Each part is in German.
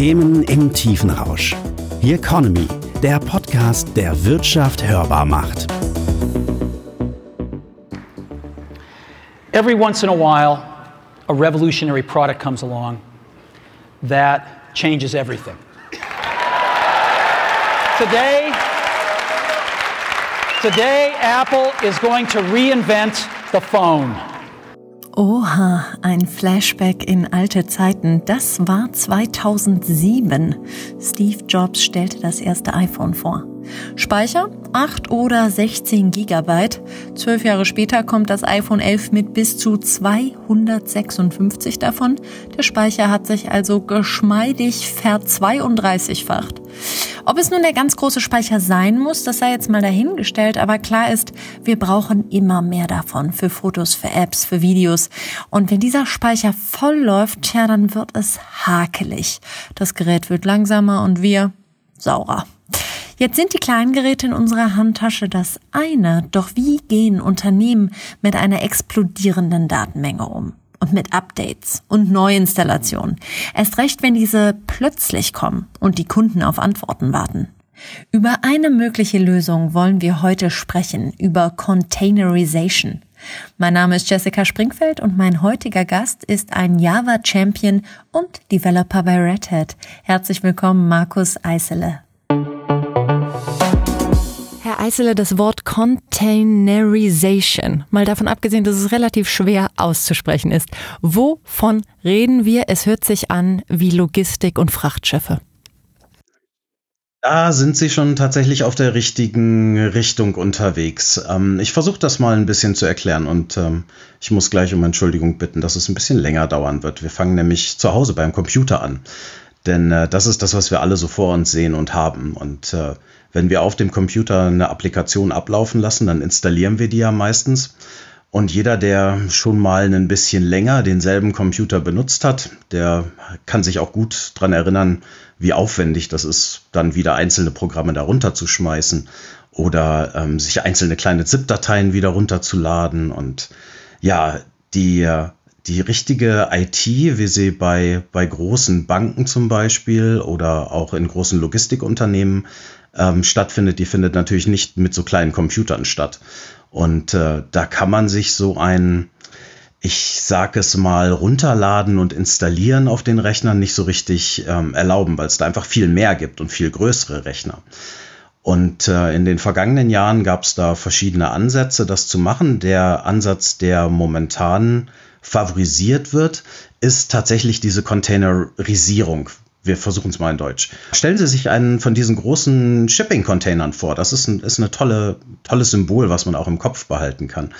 Themen im Tiefenrausch. The Economy, der Podcast, der Wirtschaft hörbar macht. Every once in a while, a revolutionary product comes along that changes everything. Today, today Apple is going to reinvent the phone. Oha, ein Flashback in alte Zeiten. Das war 2007. Steve Jobs stellte das erste iPhone vor. Speicher 8 oder 16 Gigabyte. Zwölf Jahre später kommt das iPhone 11 mit bis zu 256 davon. Der Speicher hat sich also geschmeidig verzweiunddreißigfacht. Ob es nun der ganz große Speicher sein muss, das sei jetzt mal dahingestellt, aber klar ist, wir brauchen immer mehr davon für Fotos, für Apps, für Videos. Und wenn dieser Speicher voll läuft, tja, dann wird es hakelig. Das Gerät wird langsamer und wir saurer. Jetzt sind die kleinen Geräte in unserer Handtasche das eine, doch wie gehen Unternehmen mit einer explodierenden Datenmenge um? Und mit Updates und Neuinstallationen. Erst recht, wenn diese plötzlich kommen und die Kunden auf Antworten warten. Über eine mögliche Lösung wollen wir heute sprechen, über Containerization. Mein Name ist Jessica Springfeld und mein heutiger Gast ist ein Java Champion und Developer bei Red Hat. Herzlich willkommen, Markus Eisele. Herr Eisele, das Wort Containerization, mal davon abgesehen, dass es relativ schwer auszusprechen ist. Wovon reden wir? Es hört sich an wie Logistik und Frachtschiffe. Da sind Sie schon tatsächlich auf der richtigen Richtung unterwegs. Ähm, ich versuche das mal ein bisschen zu erklären und ähm, ich muss gleich um Entschuldigung bitten, dass es ein bisschen länger dauern wird. Wir fangen nämlich zu Hause beim Computer an. Denn äh, das ist das, was wir alle so vor uns sehen und haben. Und äh, wenn wir auf dem Computer eine Applikation ablaufen lassen, dann installieren wir die ja meistens. Und jeder, der schon mal ein bisschen länger denselben Computer benutzt hat, der kann sich auch gut dran erinnern, wie aufwendig das ist, dann wieder einzelne Programme darunter zu schmeißen oder ähm, sich einzelne kleine ZIP-Dateien wieder runterzuladen. Und ja, die die richtige IT, wie sie bei, bei großen Banken zum Beispiel oder auch in großen Logistikunternehmen ähm, stattfindet, die findet natürlich nicht mit so kleinen Computern statt. Und äh, da kann man sich so ein, ich sage es mal, runterladen und installieren auf den Rechnern nicht so richtig ähm, erlauben, weil es da einfach viel mehr gibt und viel größere Rechner. Und äh, in den vergangenen Jahren gab es da verschiedene Ansätze, das zu machen. Der Ansatz, der momentan favorisiert wird, ist tatsächlich diese Containerisierung. Wir versuchen es mal in Deutsch. Stellen Sie sich einen von diesen großen Shipping-Containern vor. Das ist ein, ist eine tolle, tolles Symbol, was man auch im Kopf behalten kann.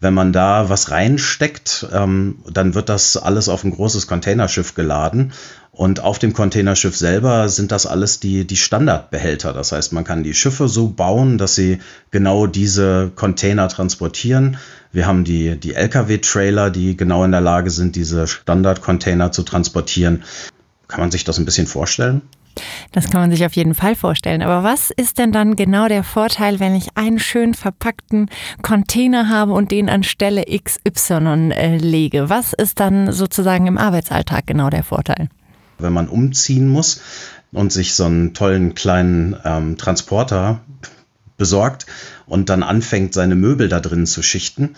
Wenn man da was reinsteckt, ähm, dann wird das alles auf ein großes Containerschiff geladen. Und auf dem Containerschiff selber sind das alles die, die Standardbehälter. Das heißt, man kann die Schiffe so bauen, dass sie genau diese Container transportieren. Wir haben die, die Lkw-Trailer, die genau in der Lage sind, diese Standardcontainer zu transportieren. Kann man sich das ein bisschen vorstellen? Das kann man sich auf jeden Fall vorstellen. Aber was ist denn dann genau der Vorteil, wenn ich einen schön verpackten Container habe und den an Stelle XY äh, lege? Was ist dann sozusagen im Arbeitsalltag genau der Vorteil? Wenn man umziehen muss und sich so einen tollen kleinen ähm, Transporter besorgt und dann anfängt, seine Möbel da drin zu schichten,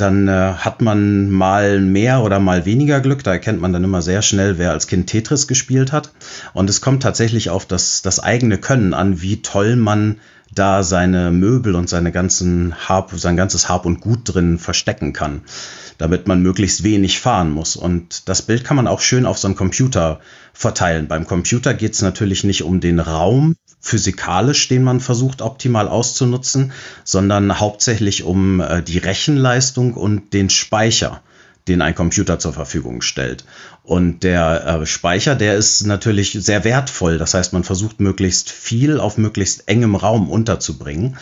dann äh, hat man mal mehr oder mal weniger Glück. Da erkennt man dann immer sehr schnell, wer als Kind Tetris gespielt hat. Und es kommt tatsächlich auf das, das eigene Können an, wie toll man da seine Möbel und seine ganzen Hab, sein ganzes Hab und Gut drin verstecken kann, damit man möglichst wenig fahren muss. Und das Bild kann man auch schön auf so einen Computer verteilen. Beim Computer geht es natürlich nicht um den Raum, physikalisch, den man versucht optimal auszunutzen, sondern hauptsächlich um äh, die Rechenleistung und den Speicher, den ein Computer zur Verfügung stellt. Und der äh, Speicher, der ist natürlich sehr wertvoll. Das heißt, man versucht möglichst viel auf möglichst engem Raum unterzubringen.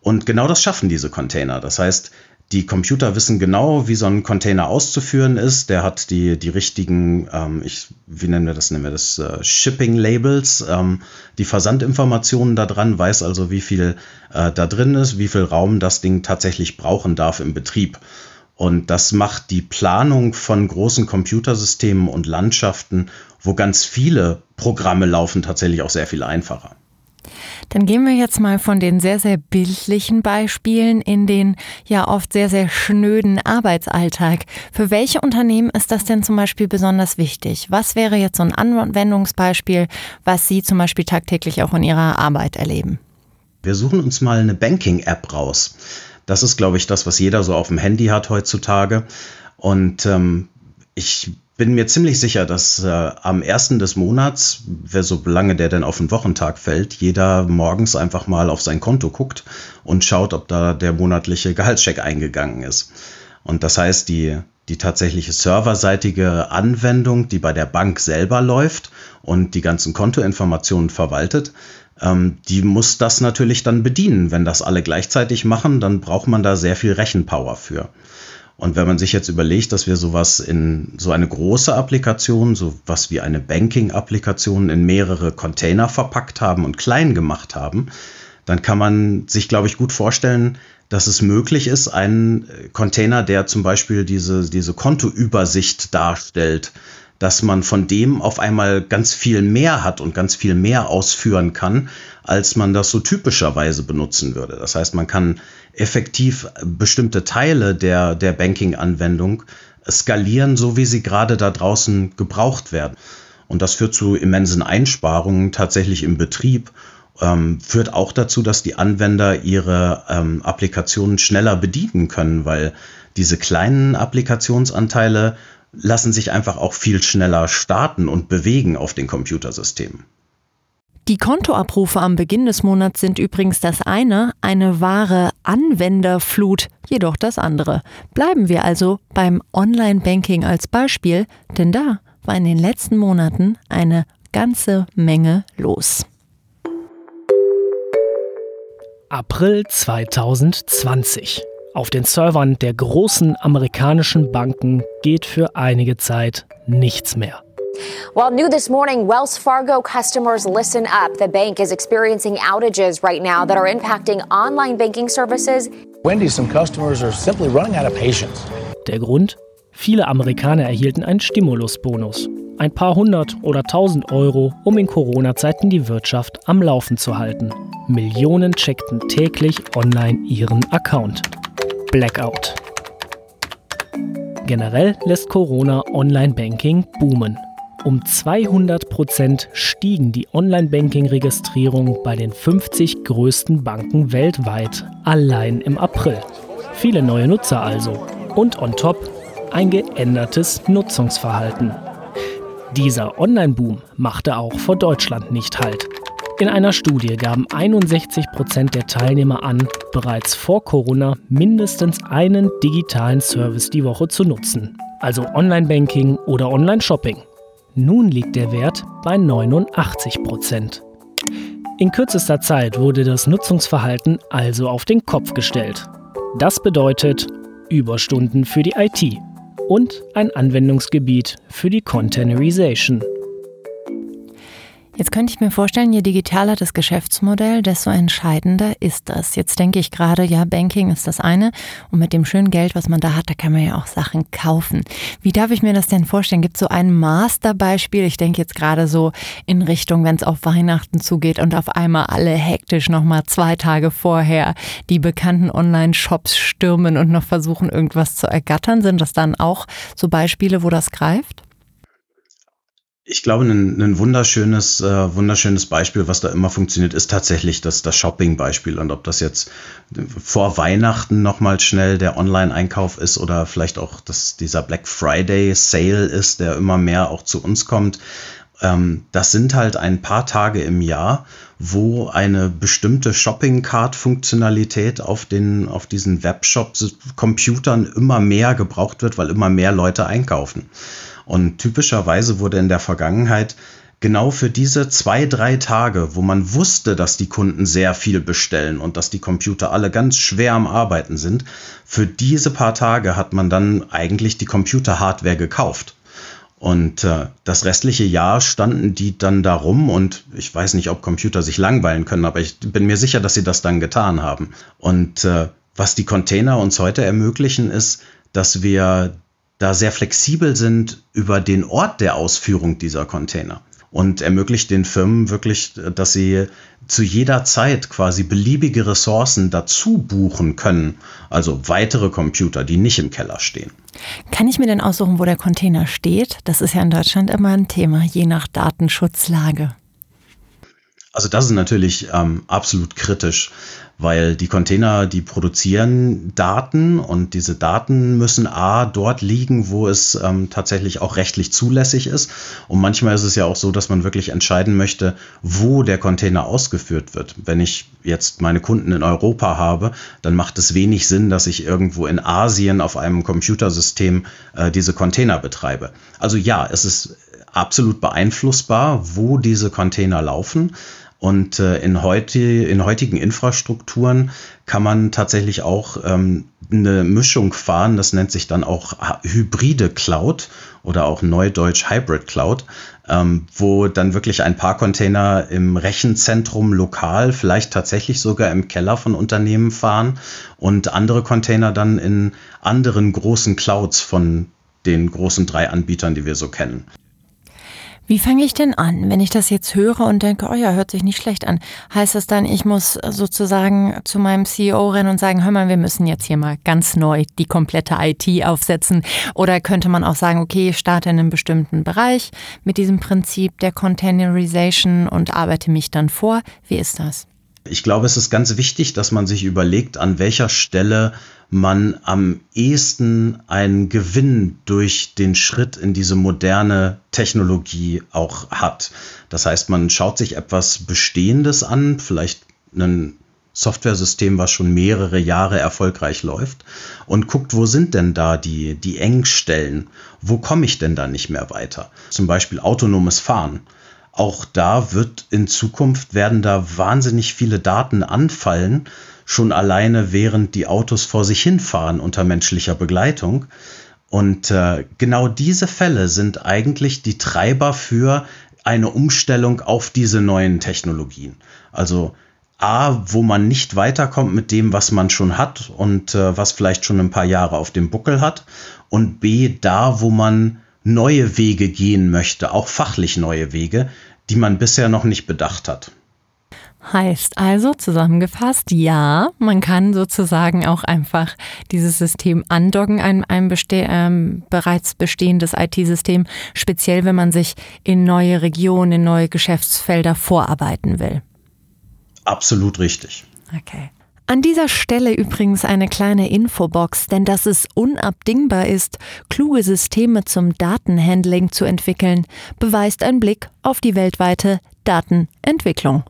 Und genau das schaffen diese Container. Das heißt, die Computer wissen genau, wie so ein Container auszuführen ist. Der hat die, die richtigen, ähm, ich, wie nennen wir das, nennen wir das äh, Shipping-Labels, ähm, die Versandinformationen da dran, weiß also, wie viel äh, da drin ist, wie viel Raum das Ding tatsächlich brauchen darf im Betrieb. Und das macht die Planung von großen Computersystemen und Landschaften, wo ganz viele Programme laufen, tatsächlich auch sehr viel einfacher. Dann gehen wir jetzt mal von den sehr, sehr bildlichen Beispielen in den ja oft sehr, sehr schnöden Arbeitsalltag. Für welche Unternehmen ist das denn zum Beispiel besonders wichtig? Was wäre jetzt so ein Anwendungsbeispiel, was Sie zum Beispiel tagtäglich auch in Ihrer Arbeit erleben? Wir suchen uns mal eine Banking-App raus. Das ist, glaube ich, das, was jeder so auf dem Handy hat heutzutage. Und ähm, ich bin mir ziemlich sicher, dass äh, am ersten des Monats, wer so lange der denn auf den Wochentag fällt, jeder morgens einfach mal auf sein Konto guckt und schaut, ob da der monatliche Gehaltscheck eingegangen ist. Und das heißt, die, die tatsächliche serverseitige Anwendung, die bei der Bank selber läuft und die ganzen Kontoinformationen verwaltet, ähm, die muss das natürlich dann bedienen. Wenn das alle gleichzeitig machen, dann braucht man da sehr viel Rechenpower für. Und wenn man sich jetzt überlegt, dass wir sowas in so eine große Applikation, so was wie eine Banking-Applikation in mehrere Container verpackt haben und klein gemacht haben, dann kann man sich, glaube ich, gut vorstellen, dass es möglich ist, einen Container, der zum Beispiel diese, diese Kontoübersicht darstellt, dass man von dem auf einmal ganz viel mehr hat und ganz viel mehr ausführen kann, als man das so typischerweise benutzen würde. Das heißt, man kann effektiv bestimmte Teile der, der Banking-Anwendung skalieren, so wie sie gerade da draußen gebraucht werden. Und das führt zu immensen Einsparungen tatsächlich im Betrieb, ähm, führt auch dazu, dass die Anwender ihre ähm, Applikationen schneller bedienen können, weil diese kleinen Applikationsanteile lassen sich einfach auch viel schneller starten und bewegen auf den Computersystemen. Die Kontoabrufe am Beginn des Monats sind übrigens das eine, eine wahre Anwenderflut, jedoch das andere. Bleiben wir also beim Online-Banking als Beispiel, denn da war in den letzten Monaten eine ganze Menge los. April 2020. Auf den Servern der großen amerikanischen Banken geht für einige Zeit nichts mehr. Well, new this morning, Wells Fargo customers listen up. The bank is experiencing outages right now that are impacting online banking services. Wendy, some customers are simply running out of patience. Der Grund? Viele Amerikaner erhielten einen Stimulusbonus. Ein paar hundert oder tausend Euro, um in Corona-Zeiten die Wirtschaft am Laufen zu halten. Millionen checkten täglich online ihren Account. Blackout. Generell lässt Corona Online-Banking boomen. Um 200 Prozent stiegen die Online-Banking-Registrierungen bei den 50 größten Banken weltweit allein im April. Viele neue Nutzer also. Und on top ein geändertes Nutzungsverhalten. Dieser Online-Boom machte auch vor Deutschland nicht Halt. In einer Studie gaben 61 Prozent der Teilnehmer an, bereits vor Corona mindestens einen digitalen Service die Woche zu nutzen, also Online-Banking oder Online-Shopping. Nun liegt der Wert bei 89 Prozent. In kürzester Zeit wurde das Nutzungsverhalten also auf den Kopf gestellt. Das bedeutet Überstunden für die IT und ein Anwendungsgebiet für die Containerization. Jetzt könnte ich mir vorstellen, je digitaler das Geschäftsmodell, desto entscheidender ist das. Jetzt denke ich gerade, ja, Banking ist das eine und mit dem schönen Geld, was man da hat, da kann man ja auch Sachen kaufen. Wie darf ich mir das denn vorstellen? Gibt es so ein Masterbeispiel? Ich denke jetzt gerade so in Richtung, wenn es auf Weihnachten zugeht und auf einmal alle hektisch nochmal zwei Tage vorher die bekannten Online-Shops stürmen und noch versuchen, irgendwas zu ergattern. Sind das dann auch so Beispiele, wo das greift? Ich glaube, ein, ein wunderschönes, äh, wunderschönes Beispiel, was da immer funktioniert, ist tatsächlich das, das Shopping-Beispiel. Und ob das jetzt vor Weihnachten nochmal schnell der Online-Einkauf ist oder vielleicht auch das, dieser Black Friday-Sale ist, der immer mehr auch zu uns kommt. Ähm, das sind halt ein paar Tage im Jahr, wo eine bestimmte Shopping-Card-Funktionalität auf, den, auf diesen Webshop-Computern immer mehr gebraucht wird, weil immer mehr Leute einkaufen. Und typischerweise wurde in der Vergangenheit genau für diese zwei, drei Tage, wo man wusste, dass die Kunden sehr viel bestellen und dass die Computer alle ganz schwer am Arbeiten sind, für diese paar Tage hat man dann eigentlich die Computer-Hardware gekauft. Und äh, das restliche Jahr standen die dann darum und ich weiß nicht, ob Computer sich langweilen können, aber ich bin mir sicher, dass sie das dann getan haben. Und äh, was die Container uns heute ermöglichen, ist, dass wir da sehr flexibel sind über den Ort der Ausführung dieser Container und ermöglicht den Firmen wirklich, dass sie zu jeder Zeit quasi beliebige Ressourcen dazu buchen können, also weitere Computer, die nicht im Keller stehen. Kann ich mir denn aussuchen, wo der Container steht? Das ist ja in Deutschland immer ein Thema, je nach Datenschutzlage. Also das ist natürlich ähm, absolut kritisch, weil die Container, die produzieren Daten und diese Daten müssen A dort liegen, wo es ähm, tatsächlich auch rechtlich zulässig ist. Und manchmal ist es ja auch so, dass man wirklich entscheiden möchte, wo der Container ausgeführt wird. Wenn ich jetzt meine Kunden in Europa habe, dann macht es wenig Sinn, dass ich irgendwo in Asien auf einem Computersystem äh, diese Container betreibe. Also ja, es ist absolut beeinflussbar, wo diese Container laufen. Und äh, in, heute, in heutigen Infrastrukturen kann man tatsächlich auch ähm, eine Mischung fahren, das nennt sich dann auch hybride Cloud oder auch neudeutsch Hybrid Cloud, ähm, wo dann wirklich ein paar Container im Rechenzentrum lokal, vielleicht tatsächlich sogar im Keller von Unternehmen fahren und andere Container dann in anderen großen Clouds von den großen drei Anbietern, die wir so kennen. Wie fange ich denn an, wenn ich das jetzt höre und denke, oh ja, hört sich nicht schlecht an? Heißt das dann, ich muss sozusagen zu meinem CEO rennen und sagen, hör mal, wir müssen jetzt hier mal ganz neu die komplette IT aufsetzen? Oder könnte man auch sagen, okay, ich starte in einem bestimmten Bereich mit diesem Prinzip der Containerization und arbeite mich dann vor? Wie ist das? Ich glaube, es ist ganz wichtig, dass man sich überlegt, an welcher Stelle man am ehesten einen Gewinn durch den Schritt in diese moderne Technologie auch hat. Das heißt, man schaut sich etwas Bestehendes an, vielleicht ein Softwaresystem, was schon mehrere Jahre erfolgreich läuft und guckt, wo sind denn da die, die Engstellen? Wo komme ich denn da nicht mehr weiter? Zum Beispiel autonomes Fahren. Auch da wird in Zukunft werden da wahnsinnig viele Daten anfallen, schon alleine während die Autos vor sich hinfahren unter menschlicher Begleitung. Und äh, genau diese Fälle sind eigentlich die Treiber für eine Umstellung auf diese neuen Technologien. Also A, wo man nicht weiterkommt mit dem, was man schon hat und äh, was vielleicht schon ein paar Jahre auf dem Buckel hat. Und B, da, wo man neue Wege gehen möchte, auch fachlich neue Wege, die man bisher noch nicht bedacht hat. Heißt also zusammengefasst, ja, man kann sozusagen auch einfach dieses System andocken an ein beste ähm, bereits bestehendes IT-System, speziell wenn man sich in neue Regionen, in neue Geschäftsfelder vorarbeiten will. Absolut richtig. Okay. An dieser Stelle übrigens eine kleine Infobox, denn dass es unabdingbar ist, kluge Systeme zum Datenhandling zu entwickeln, beweist ein Blick auf die weltweite Datenentwicklung.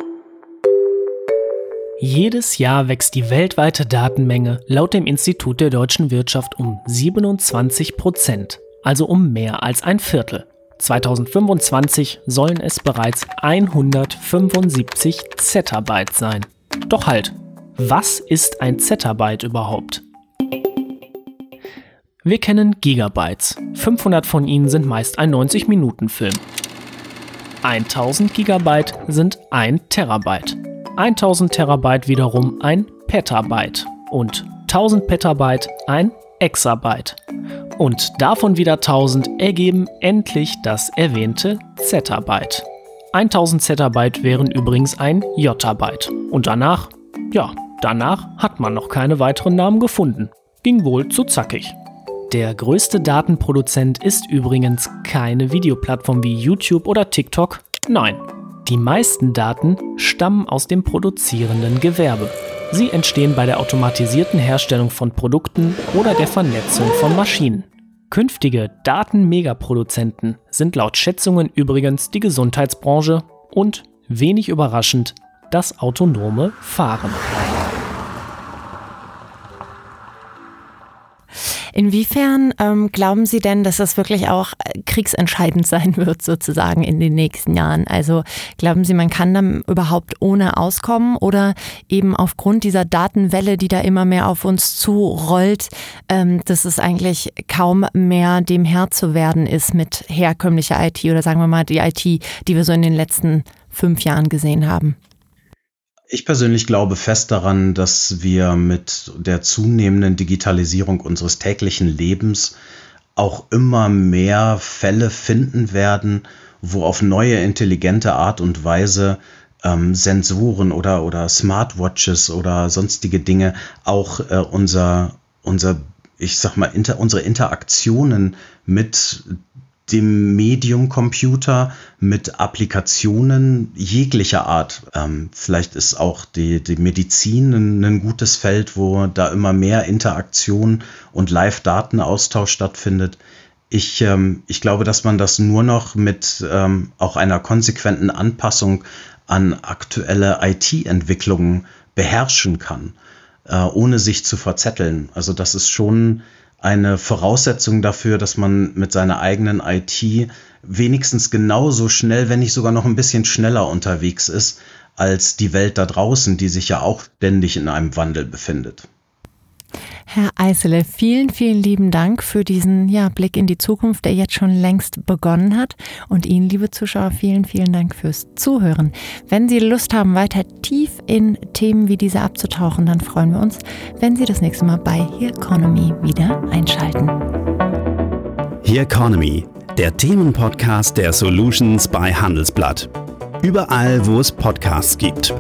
Jedes Jahr wächst die weltweite Datenmenge laut dem Institut der deutschen Wirtschaft um 27 Prozent, also um mehr als ein Viertel. 2025 sollen es bereits 175 Zettabyte sein. Doch halt, was ist ein Zettabyte überhaupt? Wir kennen Gigabytes. 500 von ihnen sind meist ein 90-Minuten-Film. 1000 Gigabyte sind ein Terabyte. 1000 Terabyte wiederum ein Petabyte und 1000 Petabyte ein Exabyte. Und davon wieder 1000 ergeben endlich das erwähnte Zettabyte. 1000 Zettabyte wären übrigens ein Jottabyte. Und danach, ja, danach hat man noch keine weiteren Namen gefunden. Ging wohl zu zackig. Der größte Datenproduzent ist übrigens keine Videoplattform wie YouTube oder TikTok. Nein, die meisten Daten stammen aus dem produzierenden Gewerbe. Sie entstehen bei der automatisierten Herstellung von Produkten oder der Vernetzung von Maschinen. Künftige Datenmegaproduzenten sind laut Schätzungen übrigens die Gesundheitsbranche und, wenig überraschend, das autonome Fahren. Inwiefern ähm, glauben Sie denn, dass das wirklich auch äh, kriegsentscheidend sein wird, sozusagen in den nächsten Jahren? Also glauben Sie, man kann dann überhaupt ohne auskommen oder eben aufgrund dieser Datenwelle, die da immer mehr auf uns zurollt, ähm, dass es eigentlich kaum mehr dem Herr zu werden ist mit herkömmlicher IT oder sagen wir mal die IT, die wir so in den letzten fünf Jahren gesehen haben? Ich persönlich glaube fest daran, dass wir mit der zunehmenden Digitalisierung unseres täglichen Lebens auch immer mehr Fälle finden werden, wo auf neue intelligente Art und Weise ähm, Sensoren oder, oder Smartwatches oder sonstige Dinge auch äh, unser, unser, ich sag mal, inter, unsere Interaktionen mit dem Medium Computer mit Applikationen jeglicher Art. Ähm, vielleicht ist auch die, die Medizin ein, ein, gutes Feld, wo da immer mehr Interaktion und Live-Datenaustausch stattfindet. Ich, ähm, ich glaube, dass man das nur noch mit ähm, auch einer konsequenten Anpassung an aktuelle IT-Entwicklungen beherrschen kann, äh, ohne sich zu verzetteln. Also das ist schon eine Voraussetzung dafür, dass man mit seiner eigenen IT wenigstens genauso schnell, wenn nicht sogar noch ein bisschen schneller unterwegs ist als die Welt da draußen, die sich ja auch ständig in einem Wandel befindet. Herr Eisele, vielen, vielen lieben Dank für diesen ja, Blick in die Zukunft, der jetzt schon längst begonnen hat. Und Ihnen, liebe Zuschauer, vielen, vielen Dank fürs Zuhören. Wenn Sie Lust haben, weiter tief in Themen wie diese abzutauchen, dann freuen wir uns, wenn Sie das nächste Mal bei Here Economy wieder einschalten. Here Economy, der Themenpodcast der Solutions bei Handelsblatt. Überall, wo es Podcasts gibt.